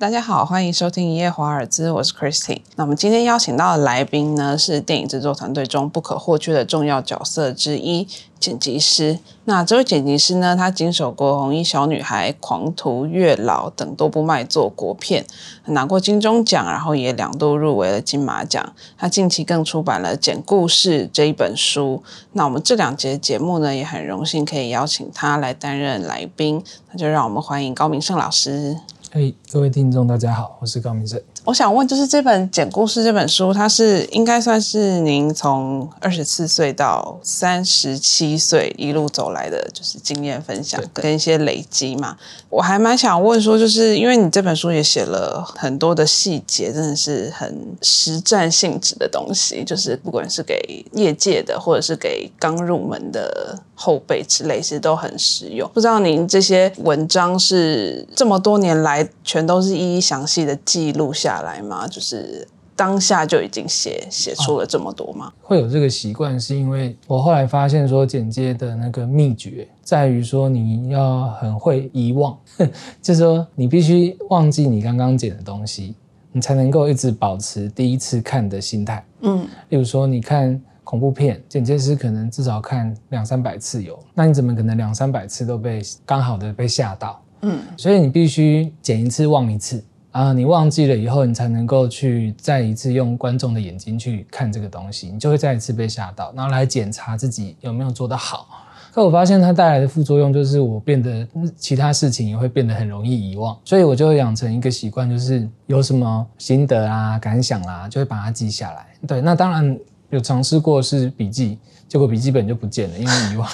大家好，欢迎收听《一夜华尔兹》，我是 Christine。那我们今天邀请到的来宾呢，是电影制作团队中不可或缺的重要角色之一——剪辑师。那这位剪辑师呢，他经手过《红衣小女孩》《狂徒》《月老》等多部卖座国片，拿过金钟奖，然后也两度入围了金马奖。他近期更出版了《剪故事》这一本书。那我们这两节节目呢，也很荣幸可以邀请他来担任来宾。那就让我们欢迎高明胜老师。嘿，各位听众，大家好，我是高明正。我想问，就是这本《简故事》这本书，它是应该算是您从二十四岁到三十七岁一路走来的，就是经验分享跟一些累积嘛。我还蛮想问说，就是因为你这本书也写了很多的细节，真的是很实战性质的东西，就是不管是给业界的，或者是给刚入门的后辈之类，其实都很实用。不知道您这些文章是这么多年来全都是一一详细的记录下。下来吗？就是当下就已经写写出了这么多吗？会有这个习惯，是因为我后来发现说，剪接的那个秘诀在于说，你要很会遗忘，就是说你必须忘记你刚刚剪的东西，你才能够一直保持第一次看的心态。嗯，例如说你看恐怖片，剪接师可能至少看两三百次有，那你怎么可能两三百次都被刚好的被吓到？嗯，所以你必须剪一次忘一次。啊，你忘记了以后，你才能够去再一次用观众的眼睛去看这个东西，你就会再一次被吓到，然后来检查自己有没有做得好。可我发现它带来的副作用就是我变得其他事情也会变得很容易遗忘，所以我就养成一个习惯，就是有什么心得啊、感想啦，就会把它记下来。对，那当然有尝试过是笔记，结果笔记本就不见了，因为遗忘。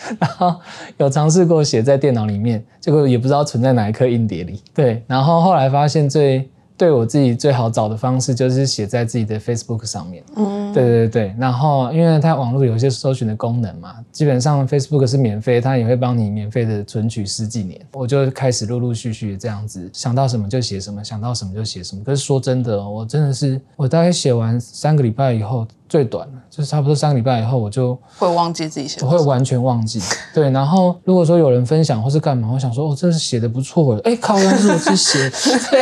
然后有尝试过写在电脑里面，结果也不知道存在哪一颗硬碟里。对，然后后来发现最对我自己最好找的方式就是写在自己的 Facebook 上面。嗯，对对对。然后因为它网络有一些搜寻的功能嘛，基本上 Facebook 是免费，它也会帮你免费的存取十几年。我就开始陆陆续续这样子，想到什么就写什么，想到什么就写什么。可是说真的，我真的是我大概写完三个礼拜以后。最短的，就是差不多三个礼拜以后，我就会忘记自己写，我会完全忘记。对，然后 如果说有人分享或是干嘛，我想说，哦，这是写的不错，哎，靠，原来是我自己写。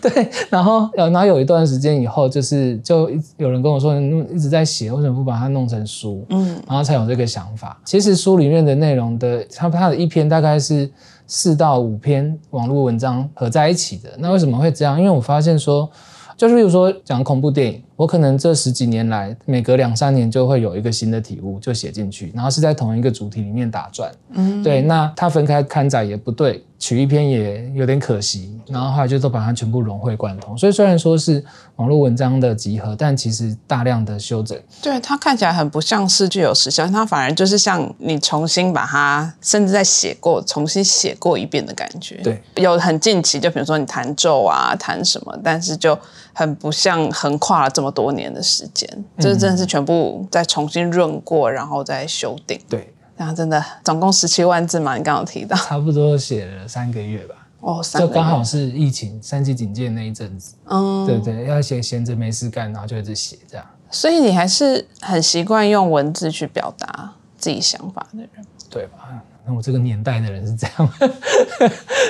对对，然后然后有一段时间以后，就是就有人跟我说，你一直在写，为什么不把它弄成书？嗯，然后才有这个想法。其实书里面的内容的，它它的一篇大概是四到五篇网络文章合在一起的。那为什么会这样？因为我发现说。就是比如说讲恐怖电影，我可能这十几年来，每隔两三年就会有一个新的体悟，就写进去，然后是在同一个主题里面打转。嗯，对，那它分开刊载也不对。取一篇也有点可惜，然后后来就都把它全部融会贯通。所以虽然说是网络文章的集合，但其实大量的修整。对它看起来很不像是具有时效，它反而就是像你重新把它，甚至在写过、重新写过一遍的感觉。对，有很近期，就比如说你弹奏啊、弹什么，但是就很不像横跨了这么多年的时间，就是真的是全部再重新润过，然后再修订。对。然后真的总共十七万字嘛？你刚刚提到，差不多写了三个月吧。哦，就刚好是疫情三级警戒那一阵子。嗯，对对，要闲闲着没事干，然后就一直写这样。所以你还是很习惯用文字去表达自己想法的人，对吧？我这个年代的人是这样，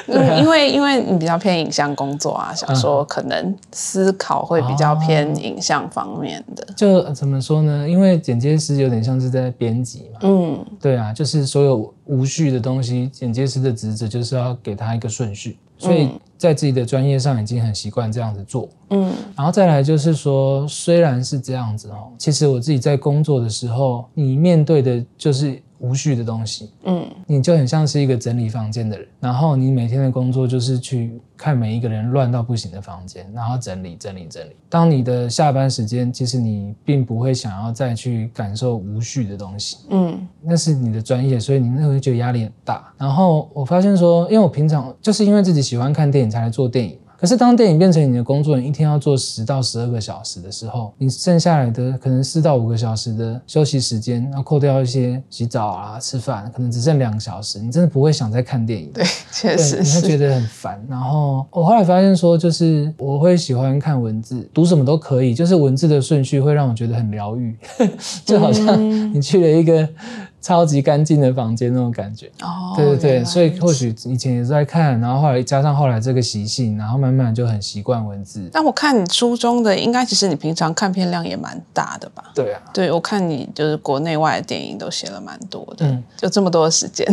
因为因为你比较偏影像工作啊，想说可能思考会比较偏影像方面的。就怎么说呢？因为剪接师有点像是在编辑嘛，嗯，对啊，就是所有无序的东西，剪接师的职责就是要给他一个顺序，所以在自己的专业上已经很习惯这样子做，嗯，然后再来就是说，虽然是这样子哦，其实我自己在工作的时候，你面对的就是。无序的东西，嗯，你就很像是一个整理房间的人，然后你每天的工作就是去看每一个人乱到不行的房间，然后整理整理整理。当你的下班时间，其实你并不会想要再去感受无序的东西，嗯，那是你的专业，所以你那会觉得压力很大。然后我发现说，因为我平常就是因为自己喜欢看电影才来做电影。可是当电影变成你的工作，你一天要做十到十二个小时的时候，你剩下来的可能四到五个小时的休息时间，然后扣掉一些洗澡啊、吃饭，可能只剩两个小时，你真的不会想再看电影。对，确实，你会觉得很烦。然后我后来发现说，就是我会喜欢看文字，读什么都可以，就是文字的顺序会让我觉得很疗愈，就好像你去了一个超级干净的房间那种感觉。哦，对对对，所以或许以前也是在看，然后后来加上后来这个习性，然后慢慢就很习惯文字。但我看你书中的，应该其实你平常看片量也蛮大的吧？对啊，对，我看你就是国内外的电影都写了蛮多的，嗯就这么多的时间，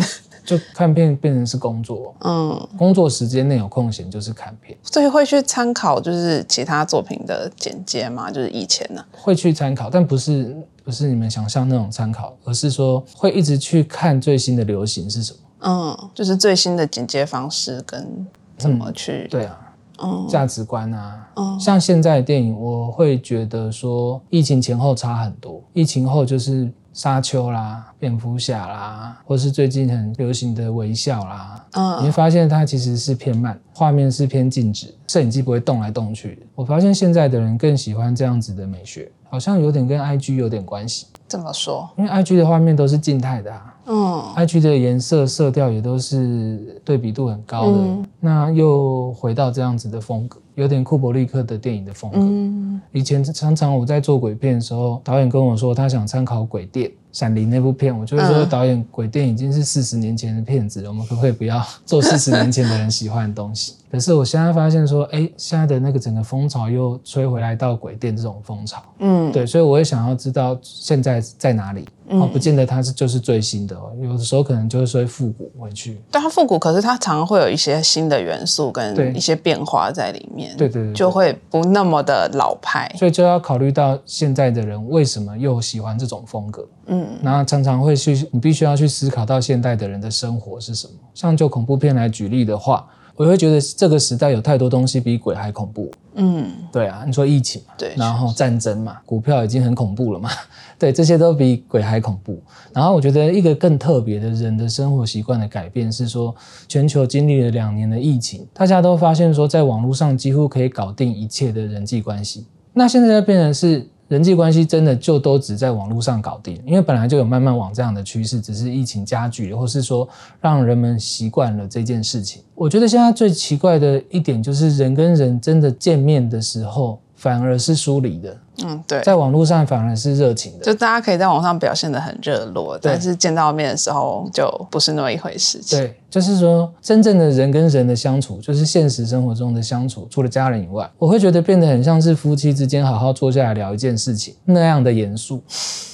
就看片变成是工作，嗯，工作时间内有空闲就是看片，所以会去参考就是其他作品的简介吗？就是以前呢？会去参考，但不是不是你们想象那种参考，而是说会一直去看最新的流行是什么。嗯，就是最新的剪接方式跟怎么去，对啊，嗯价值观啊，嗯像现在的电影，我会觉得说疫情前后差很多。疫情后就是沙丘啦、蝙蝠侠啦，或是最近很流行的微笑啦，你会嗯发现它其实是偏慢，画面是偏静止，摄影机不会动来动去。我发现现在的人更喜欢这样子的美学，好像有点跟 IG 有点关系，怎么说，因为 IG 的画面都是静态的啊。嗯 IG 的颜色、色调也都是对比度很高的，嗯那又回到这样子的风格，有点库伯利克的电影的风格。嗯以前常常我在做鬼片的时候，导演跟我说他想参考《鬼店》《闪灵》那部片，我就会说嗯导演，《鬼店》已经是四十年前的片子了，我们可不可以不要做 四十年前的人喜欢的东西？可是我现在发现说，哎，现在的那个整个风潮又吹回来到《鬼店》这种风潮，嗯，对，所以我也想要知道现在在哪里。哦，不见得它是就是最新的哦，有的时候可能就是会复古回去。但它复古，可是它常常会有一些新的元素跟一些变化在里面，对对对对。就会不那么的老派，所以就要考虑到现在的人为什么又喜欢这种风格，嗯。然后常常会去，你必须要去思考到现代的人的生活是什么。像就恐怖片来举例的话，我会觉得这个时代有太多东西比鬼还恐怖。嗯，对啊，你说疫情嘛，对然后战争嘛，股票已经很恐怖了嘛，对，这些都比鬼还恐怖。然后我觉得一个更特别的人的生活习惯的改变是说，全球经历了两年的疫情，大家都发现说，在网络上几乎可以搞定一切的人际关系。那现在就变成是人际关系真的就都只在网络上搞定，因为本来就有慢慢往这样的趋势，只是疫情加剧，或是说让人们习惯了这件事情。我觉得现在最奇怪的一点就是人跟人真的见面的时候，反而是疏离的，嗯，对，在网络上反而是热情的。就大家可以在网上表现的很热络，但是见到面的时候就不是那么一回事情。对，就是说，真正的人跟人的相处，就是现实生活中的相处，除了家人以外，我会觉得变得很像是夫妻之间好好坐下来聊一件事情那样的严肃，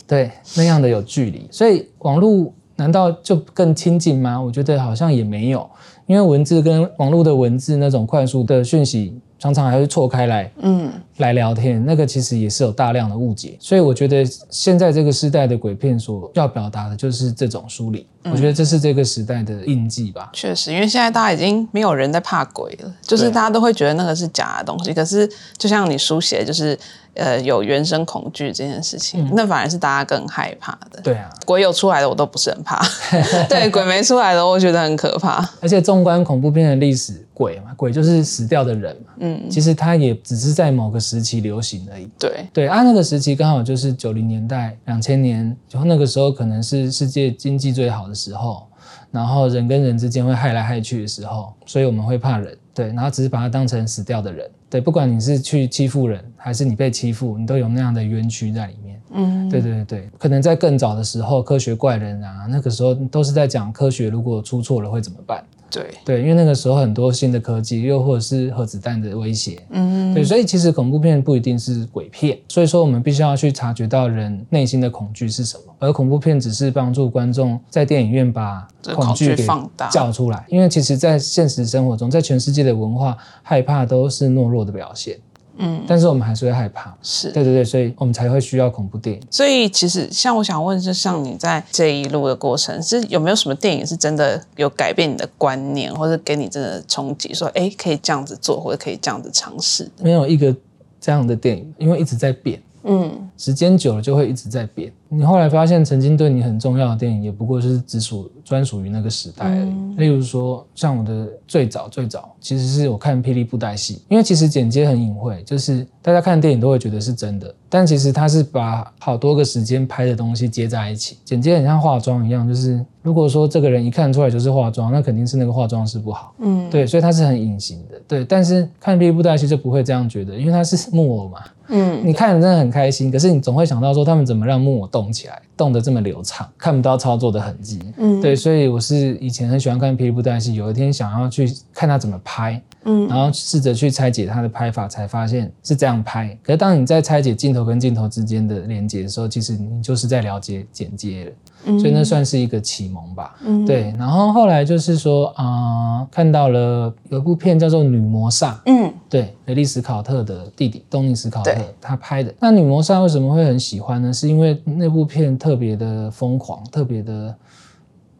对，那样的有距离。所以网络难道就更亲近吗？我觉得好像也没有，因为文字跟网络的文字那种快速的讯息，常常还会错开来，嗯，来聊天，那个其实也是有大量的误解，所以我觉得现在这个时代的鬼片所要表达的就是这种梳理，我觉得这是这个时代的印记吧。确实，因为现在大家已经没有人在怕鬼了，就是大家都会觉得那个是假的东西。可是就像你书写，就是呃有原生恐惧这件事情，那反而是大家更害怕的。对啊，鬼有出来的我都不是很怕，对鬼没出来的我觉得很可怕。而且纵观恐怖片的历史，鬼嘛，鬼就是死掉的人嘛，嗯，其实他也只是在某个时期流行而已。对，对啊，那个时期刚好就是九零年代、两千年，然后那个时候可能是世界经济最好的时候，然后人跟人之间会害来害去的时候，所以我们会怕人，对，然后只是把它当成死掉的人，对，不管你是去欺负人，还是你被欺负，你都有那样的冤屈在里面。嗯，对对对对，可能在更早的时候，科学怪人啊，那个时候都是在讲科学如果出错了会怎么办。对，对，因为那个时候很多新的科技，又或者是核子弹的威胁，嗯，对，所以其实恐怖片不一定是鬼片，所以说我们必须要去察觉到人内心的恐惧是什么，而恐怖片只是帮助观众在电影院把恐惧放大。叫出来，因为其实在现实生活中，在全世界的文化，害怕都是懦弱的表现，嗯，但是我们还是会害怕，是。对对对，所以我们才会需要恐怖电影。所以其实像我想问，就像你在这一路的过程，是有没有什么电影是真的有改变你的观念，或者给你真的冲击，说哎可以这样子做，或者可以这样子尝试的？没有一个这样的电影，因为一直在变。嗯，时间久了就会一直在变。你后来发现，曾经对你很重要的电影，也不过是只属专属于那个时代而已。例如说，像我的最早最早，其实是我看《霹雳布袋戏》，因为其实剪接很隐晦，就是大家看电影都会觉得是真的，但其实它是把好多个时间拍的东西接在一起，剪接很像化妆一样，就是如果说这个人一看出来就是化妆，那肯定是那个化妆师不好。嗯，对，所以它是很隐形的。对，但是看《霹雳布袋戏》就不会这样觉得，因为它是木偶嘛。嗯，你看着真的很开心，可是你总会想到说他们怎么让木偶动起来，动得这么流畅，看不到操作的痕迹。嗯，对，所以我是以前很喜欢看霹雳布袋戏，有一天想要去看他怎么拍。嗯，然后试着去拆解它的拍法，才发现是这样拍。可是当你在拆解镜头跟镜头之间的连接的时候，其实你就是在了解剪接了。嗯，所以那算是一个启蒙吧。嗯，对。然后后来就是说啊，看到了有一部片叫做《女魔煞》。嗯，对，雷利·斯考特的弟弟东尼·斯考特他拍的。那《女魔煞》为什么会很喜欢呢？是因为那部片特别的疯狂，特别的。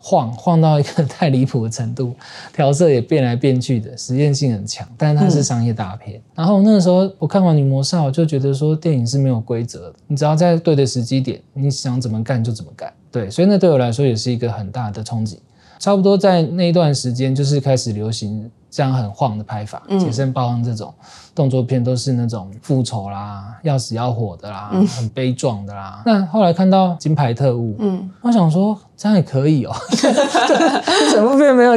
晃晃到一个 太离谱的程度，调色也变来变去的，实验性很强，但是它是商业大片。然后那个时候我看完《女魔煞》，我就觉得说电影是没有规则的，你只要在对的时机点，你想怎么干就怎么干。对，所以那对我来说也是一个很大的冲击。差不多在那一段时间，就是开始流行。这样很晃的拍法，《铁身暴这种动作片都是那种复仇啦、要死要活的啦，很悲壮的啦。那后来看到《金牌特务》，嗯，我想说这样也可以哦，整部片没有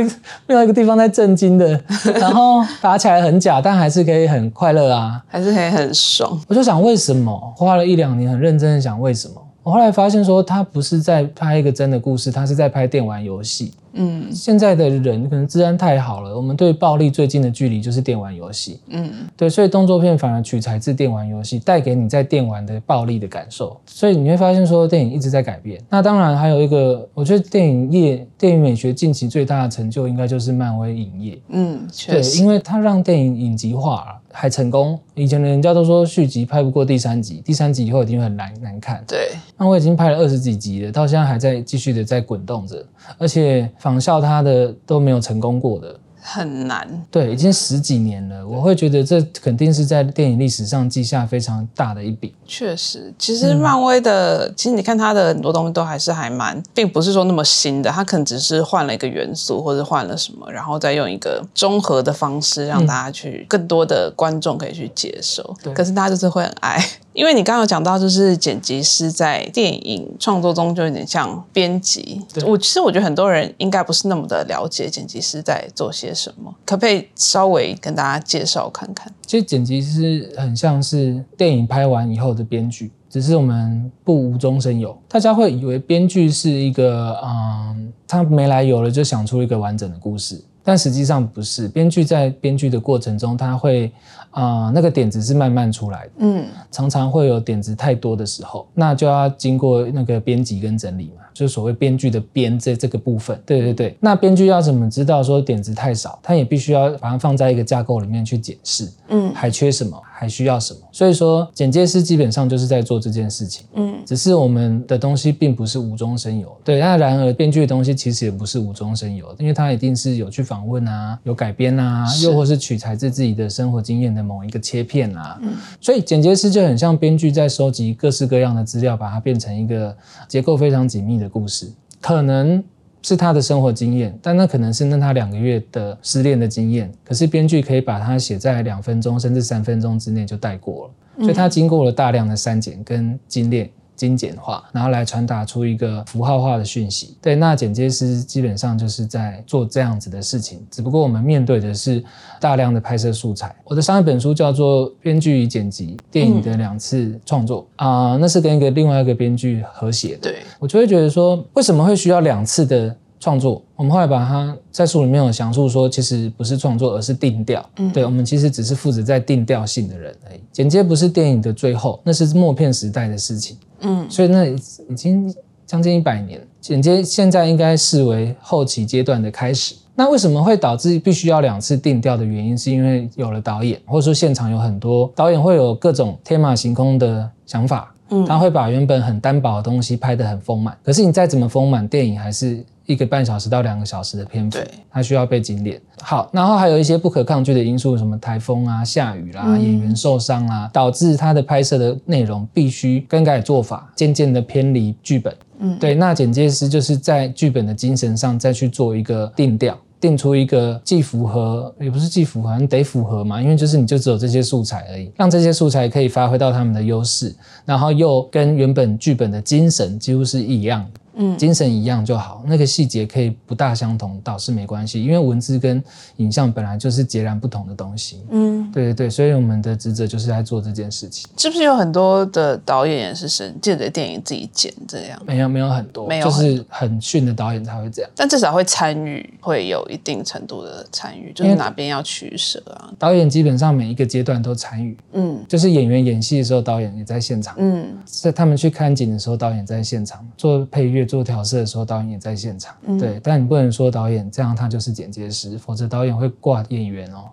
没有一个地方在震惊的，然后打起来很假，但还是可以很快乐啊，还是可以很爽。我就想为什么花了一两年很认真的想为什么。我后来发现说，他不是在拍一个真的故事，他是在拍电玩游戏。嗯，现在的人可能治安太好了，我们对暴力最近的距离就是电玩游戏。嗯，对，所以动作片反而取材自电玩游戏，带给你在电玩的暴力的感受。所以你会发现说，电影一直在改变。那当然还有一个，我觉得电影业、电影美学近期最大的成就，应该就是漫威影业。嗯，对，因为它让电影影集化了。还成功，以前人家都说续集拍不过第三集，第三集以后一定会很难难看。对，那我已经拍了二十几集了，到现在还在继续的在滚动着，而且仿效他的都没有成功过的。很难，对，已经十几年了。我会觉得这肯定是在电影历史上记下非常大的一笔。确实，其实漫威的，其实你看它的很多东西都还是还蛮，并不是说那么新的，它可能只是换了一个元素或者换了什么，然后再用一个综合的方式让大家去更多的观众可以去接受。可是大家就是会很爱。因为你刚刚讲到，就是剪辑师在电影创作中就有点像编辑。我其实我觉得很多人应该不是那么的了解剪辑师在做些什么，可不可以稍微跟大家介绍看看？其实剪辑师很像是电影拍完以后的编剧，只是我们不无中生有。大家会以为编剧是一个，嗯，他没来由了就想出一个完整的故事，但实际上不是。编剧在编剧的过程中，他会。啊，那个点子是慢慢出来的，嗯，常常会有点子太多的时候，那就要经过那个编辑跟整理嘛，就是所谓编剧的编这这个部分。对对对，那编剧要怎么知道说点子太少，他也必须要把它放在一个架构里面去检视，嗯，还缺什么，还需要什么。所以说，剪接师基本上就是在做这件事情，嗯，只是我们的东西并不是无中生有，对。那然而编剧的东西其实也不是无中生有，因为他一定是有去访问啊，有改编啊，又或是取材自自己的生活经验的。某一个切片啊，所以剪接师就很像编剧在收集各式各样的资料，把它变成一个结构非常紧密的故事。可能是他的生活经验，但那可能是那他两个月的失恋的经验。可是编剧可以把它写在两分钟甚至三分钟之内就带过了，所以他经过了大量的删减跟精炼。精简化，然后来传达出一个符号化的讯息。对，那剪接师基本上就是在做这样子的事情，只不过我们面对的是大量的拍摄素材。我的上一本书叫做《编剧与剪辑：电影的两次创作》啊，那是跟一个另外一个编剧合写的。对我就会觉得说，为什么会需要两次的？创作，我们后来把它在书里面有详述说，其实不是创作，而是定调。嗯，对，我们其实只是负责在定调性的人而已。剪接不是电影的最后，那是默片时代的事情。嗯，所以那已经将近一百年，剪接现在应该视为后期阶段的开始。那为什么会导致必须要两次定调的原因，是因为有了导演，或者说现场有很多导演会有各种天马行空的想法。嗯，他会把原本很单薄的东西拍得很丰满，可是你再怎么丰满，电影还是。一个半小时到两个小时的篇幅，它需要被精炼。好，然后还有一些不可抗拒的因素，什么台风啊、下雨啦、演员受伤啊，导致它的拍摄的内容必须更改做法，渐渐的偏离剧本。嗯，对。那剪接师就是在剧本的精神上再去做一个定调，定出一个既符合，也不是既符合，得符合嘛，因为就是你就只有这些素材而已，让这些素材可以发挥到他们的优势，然后又跟原本剧本的精神几乎是一样的。嗯，精神一样就好，那个细节可以不大相同，倒是没关系，因为文字跟影像本来就是截然不同的东西。嗯，对对对，所以我们的职责就是在做这件事情。是不是有很多的导演也是神借着电影自己剪这样？没有没有很多，没有就是很逊的导演才会这样。但至少会参与，会有一定程度的参与，就是哪边要取舍啊。导演基本上每一个阶段都参与，嗯，就是演员演戏的时候，导演也在现场，嗯，在他们去看景的时候，导演在现场做配乐。做调色的时候，导演也在现场。对，但你不能说导演这样，他就是剪接师，否则导演会挂演员哦。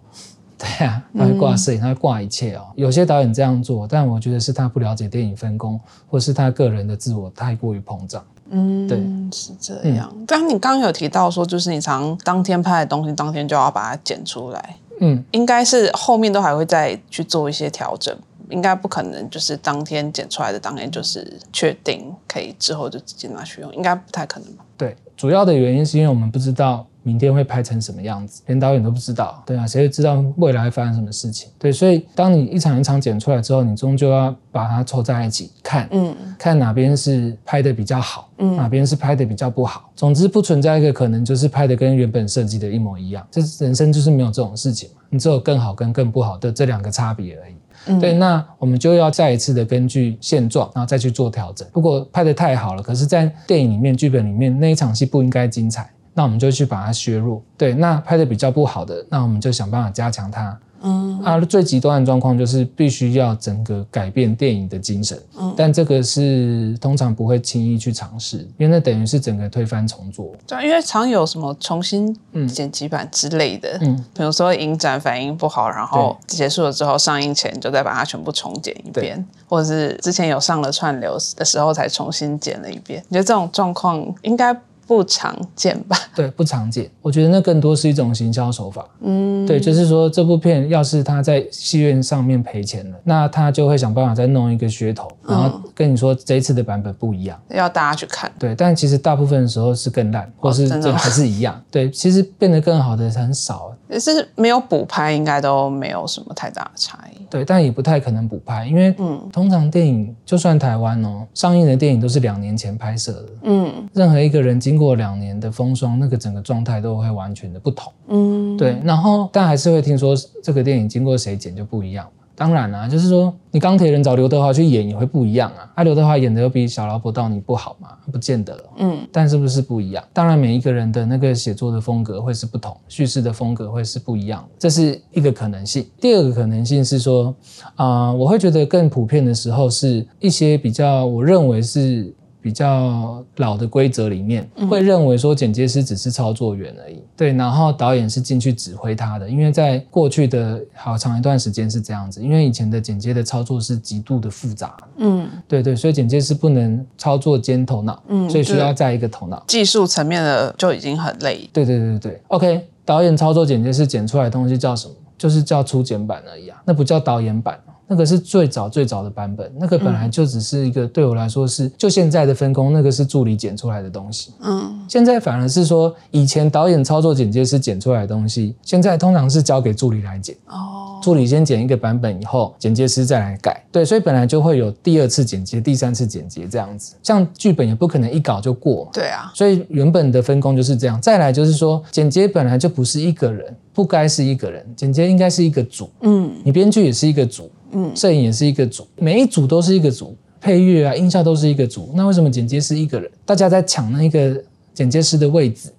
对啊，他会挂摄影，他会挂一切哦。有些导演这样做，但我觉得是他不了解电影分工，或是他个人的自我太过于膨胀。嗯，对，是这样。但你刚刚有提到说，就是你常当天拍的东西，当天就要把它剪出来。嗯，应该是后面都还会再去做一些调整。应该不可能，就是当天剪出来的当天就是确定可以之后就直接拿去用，应该不太可能吧？对，主要的原因是因为我们不知道明天会拍成什么样子，连导演都不知道。对啊，谁会知道未来会发生什么事情？对，所以当你一场一场剪出来之后，你终究要把它凑在一起看，嗯，看哪边是拍的比较好，嗯，哪边是拍的比较不好。总之不存在一个可能就是拍的跟原本设计的一模一样，这人生就是没有这种事情嘛，你只有更好跟更不好的这两个差别而已。对，那我们就要再一次的根据现状，然后再去做调整。如果拍的太好了，可是，在电影里面、剧本里面那一场戏不应该精彩，那我们就去把它削弱。对，那拍的比较不好的，那我们就想办法加强它。嗯啊，最极端的状况就是必须要整个改变电影的精神，嗯，但这个是通常不会轻易去尝试，因为那等于是整个推翻重做。对，因为常有什么重新剪辑版之类的，嗯，比如说影展反应不好，然后结束了之后上映前就再把它全部重剪一遍，或者是之前有上了串流的时候才重新剪了一遍。你觉得这种状况应该？不常见吧？对，不常见。我觉得那更多是一种行销手法。嗯，对，就是说这部片要是他在戏院上面赔钱了，那他就会想办法再弄一个噱头，然后跟你说这一次的版本不一样，要大家去看。对，但其实大部分的时候是更烂，或是这还是一样。对，其实变得更好的很少。也是没有补拍，应该都没有什么太大的差异。对，但也不太可能补拍，因为嗯，通常电影就算台湾哦，上映的电影都是两年前拍摄的。嗯，任何一个人经过两年的风霜，那个整个状态都会完全的不同。嗯，对，然后但还是会听说这个电影经过谁剪就不一样。当然啦，就是说你钢铁人找刘德华去演也会不一样啊。啊，刘德华演的又比小劳勃道你不好嘛？不见得。嗯，但是不是不一样？当然，每一个人的那个写作的风格会是不同，叙事的风格会是不一样，这是一个可能性。第二个可能性是说，啊，我会觉得更普遍的时候是一些比较，我认为是。比较老的规则里面，会认为说剪接师只是操作员而已，对，然后导演是进去指挥他的，因为在过去的好长一段时间是这样子，因为以前的剪接的操作是极度的复杂，嗯，对对，所以剪接师不能操作兼头脑，嗯，所以需要在一个头脑。技术层面的就已经很累，对对对对，OK，导演操作剪接师剪出来的东西叫什么？就是叫初剪版而已啊，那不叫导演版。那个是最早最早的版本，那个本来就只是一个对我来说是就现在的分工，那个是助理剪出来的东西。嗯，现在反而是说以前导演操作剪接师剪出来的东西，现在通常是交给助理来剪。哦，助理先剪一个版本以后，剪接师再来改。对，所以本来就会有第二次剪接、第三次剪接这样子。像剧本也不可能一稿就过。对啊，所以原本的分工就是这样。再来就是说，剪接本来就不是一个人，不该是一个人，剪接应该是一个组。嗯，你编剧也是一个组。嗯，摄影也是一个组，每一组都是一个组，配乐啊、音效都是一个组。那为什么剪接师一个人？大家在抢那个剪接师的位置，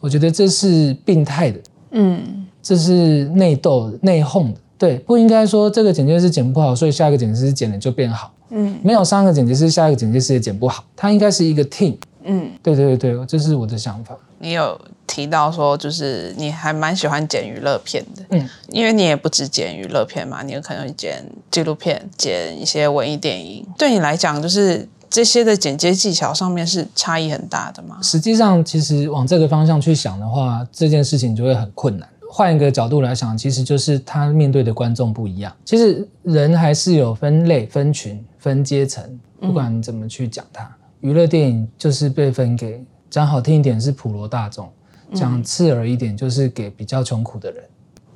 我觉得这是病态的。嗯，这是内斗、内讧的。对，不应该说这个剪接师剪不好，所以下一个剪接师剪了就变好。嗯，没有上一个剪接师，下一个剪接师也剪不好。他应该是一个 team。嗯，对对对对，这是我的想法。你有提到说，就是你还蛮喜欢剪娱乐片的，嗯，因为你也不止剪娱乐片嘛，你有可能会剪纪录片、剪一些文艺电影。对你来讲，就是这些的剪接技巧上面是差异很大的吗？实际上，其实往这个方向去想的话，这件事情就会很困难。换一个角度来想，其实就是他面对的观众不一样。其实人还是有分类、分群、分阶层，不管你怎么去讲它。娱乐电影就是被分给讲好听一点是普罗大众，讲刺耳一点就是给比较穷苦的人，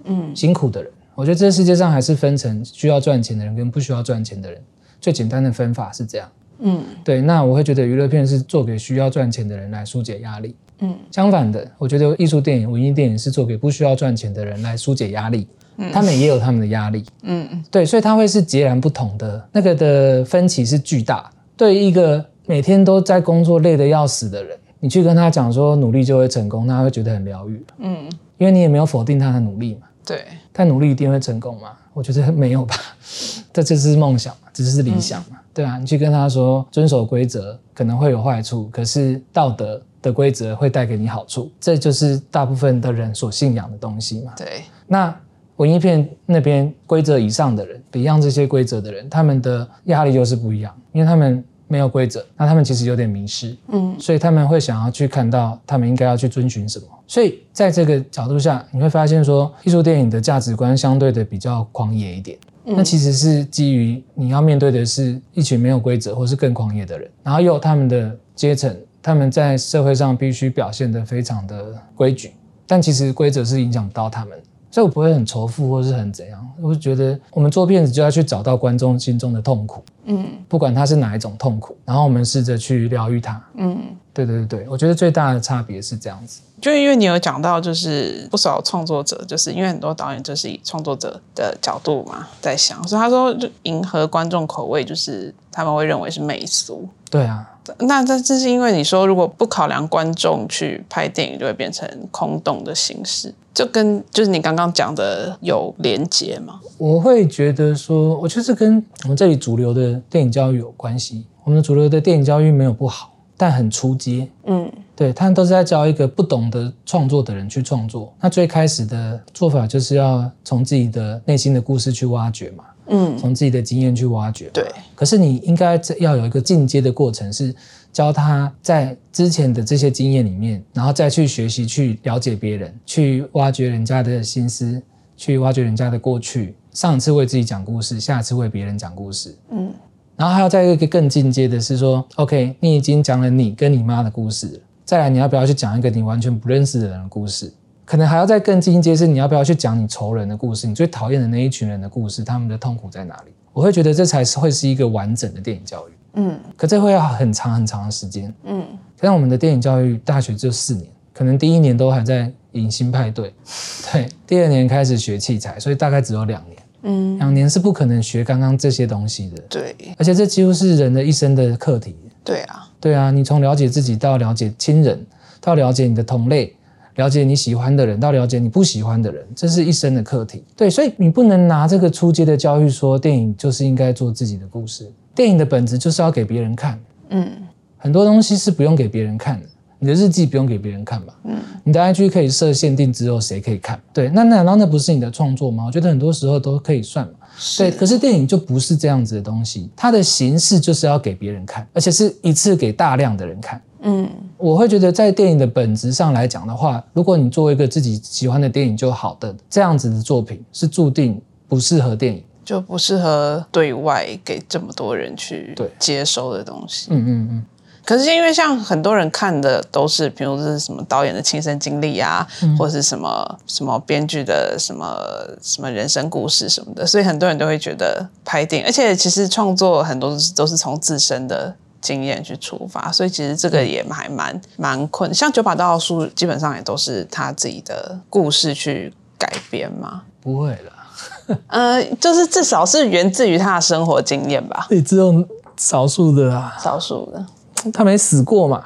嗯，辛苦的人。我觉得这世界上还是分成需要赚钱的人跟不需要赚钱的人。最简单的分法是这样。嗯，对。那我会觉得娱乐片是做给需要赚钱的人来疏解压力。嗯，相反的，我觉得艺术电影、文艺电影是做给不需要赚钱的人来疏解压力。嗯，他们也有他们的压力。嗯嗯，对，所以它会是截然不同的，那个的分歧是巨大。对一个每天都在工作累得要死的人，你去跟他讲说努力就会成功，他会觉得很疗愈。嗯，因为你也没有否定他的努力嘛。对，但努力一定会成功吗？我觉得没有吧。这就是梦想嘛，只是理想嘛。对啊，你去跟他说遵守规则可能会有坏处，可是道德的规则会带给你好处，这就是大部分的人所信仰的东西嘛。对，那文艺片那边规则以上的人，Beyond 这些规则的人，他们的压力就是不一样，因为他们没有规则，那他们其实有点迷失，嗯，所以他们会想要去看到他们应该要去遵循什么。所以在这个角度下，你会发现说，艺术电影的价值观相对的比较狂野一点。那其实是基于你要面对的是一群没有规则或是更狂野的人，然后又有他们的阶层，他们在社会上必须表现得非常的规矩，但其实规则是影响不到他们，所以我不会很仇富或是很怎样，我是觉得我们做片子就要去找到观众心中的痛苦，嗯，不管他是哪一种痛苦，然后我们试着去疗愈他，嗯，对对对对，我觉得最大的差别是这样子。就因为你有讲到，就是不少创作者，就是因为很多导演就是以创作者的角度嘛在想，所以他说就迎合观众口味，就是他们会认为是媚俗。对啊，那这这是因为你说如果不考量观众去拍电影，就会变成空洞的形式，就跟就是你刚刚讲的有连结吗？我会觉得说，我觉得是跟我们这里主流的电影教育有关系。我们的主流的电影教育没有不好。但很出街，嗯，对他们都是在教一个不懂得创作的人去创作。那最开始的做法就是要从自己的内心的故事去挖掘嘛，嗯，从自己的经验去挖掘。对。可是你应该要有一个进阶的过程，是教他在之前的这些经验里面，然后再去学习去了解别人，去挖掘人家的心思，去挖掘人家的过去。上次为自己讲故事，下次为别人讲故事，嗯。然后还要再一个更进阶的是说，OK，你已经讲了你跟你妈的故事，再来你要不要去讲一个你完全不认识的人的故事？可能还要再更进阶是你要不要去讲你仇人的故事，你最讨厌的那一群人的故事，他们的痛苦在哪里？我会觉得这才是会是一个完整的电影教育。嗯，可这会要很长很长的时间。嗯，像我们的电影教育大学只有四年，可能第一年都还在影星派对，对，第二年开始学器材，所以大概只有两年。嗯，两年是不可能学刚刚这些东西的。对，而且这几乎是人的一生的课题。对啊，对啊，你从了解自己到了解亲人，到了解你的同类，了解你喜欢的人，到了解你不喜欢的人，这是一生的课题。对，所以你不能拿这个初阶的教育说电影就是应该做自己的故事。电影的本质就是要给别人看。嗯，很多东西是不用给别人看的。你的日记不用给别人看吧？嗯，你的 IG 可以设限定，只有谁可以看？对，那难道那不是你的创作吗？我觉得很多时候都可以算嘛。对，可是电影就不是这样子的东西，它的形式就是要给别人看，而且是一次给大量的人看。嗯，我会觉得在电影的本质上来讲的话，如果你作为一个自己喜欢的电影就好的这样子的作品，是注定不适合电影，就不适合对外给这么多人去接收的东西。嗯嗯嗯。可是因为像很多人看的都是，比如是什么导演的亲身经历啊，或者是什么什么编剧的什么什么人生故事什么的，所以很多人都会觉得拍电影，而且其实创作很多都是从自身的经验去出发，所以其实这个也还蛮蛮困。像九把刀的书基本上也都是他自己的故事去改编嘛？不会了，呃，就是至少是源自于他的生活经验吧？也只有少数的啊，少数的。他没死过嘛？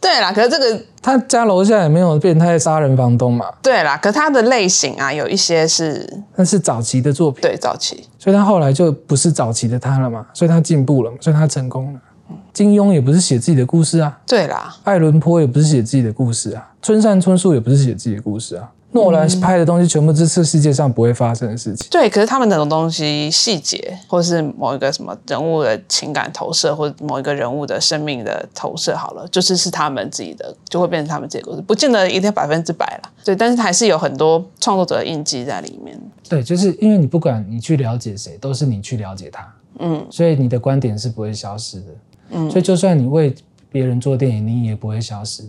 对啦，可是这个他家楼下也没有变态杀人房东嘛？对啦，可他的类型啊，有一些是那是早期的作品，对早期，所以他后来就不是早期的他了嘛，所以他进步了嘛，所以他成功了。金庸也不是写自己的故事啊，对啦，爱伦坡也不是写自己的故事啊，村上春树也不是写自己的故事啊。诺兰拍的东西全部是世界上不会发生的事情。对，可是他们那种东西细节，或是某一个什么人物的情感投射，或者某一个人物的生命的投射，好了，就是是他们自己的，就会变成他们自己的故事，不见得一定百分之百了。对，但是还是有很多创作者的印记在里面。对，就是因为你不管你去了解谁，都是你去了解他，嗯，所以你的观点是不会消失的，嗯，所以就算你为别人做电影，你也不会消失的，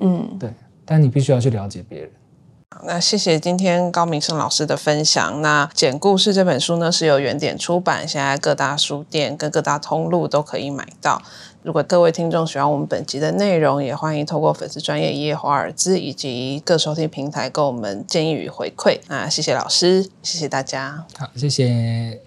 嗯，对，但你必须要去了解别人。那谢谢今天高明胜老师的分享。那《简故事》这本书呢，是由原点出版，现在各大书店跟各大通路都可以买到。如果各位听众喜欢我们本集的内容，也欢迎透过粉丝专业一夜华尔兹以及各收听平台给我们建议与回馈。那谢谢老师，谢谢大家。好，谢谢。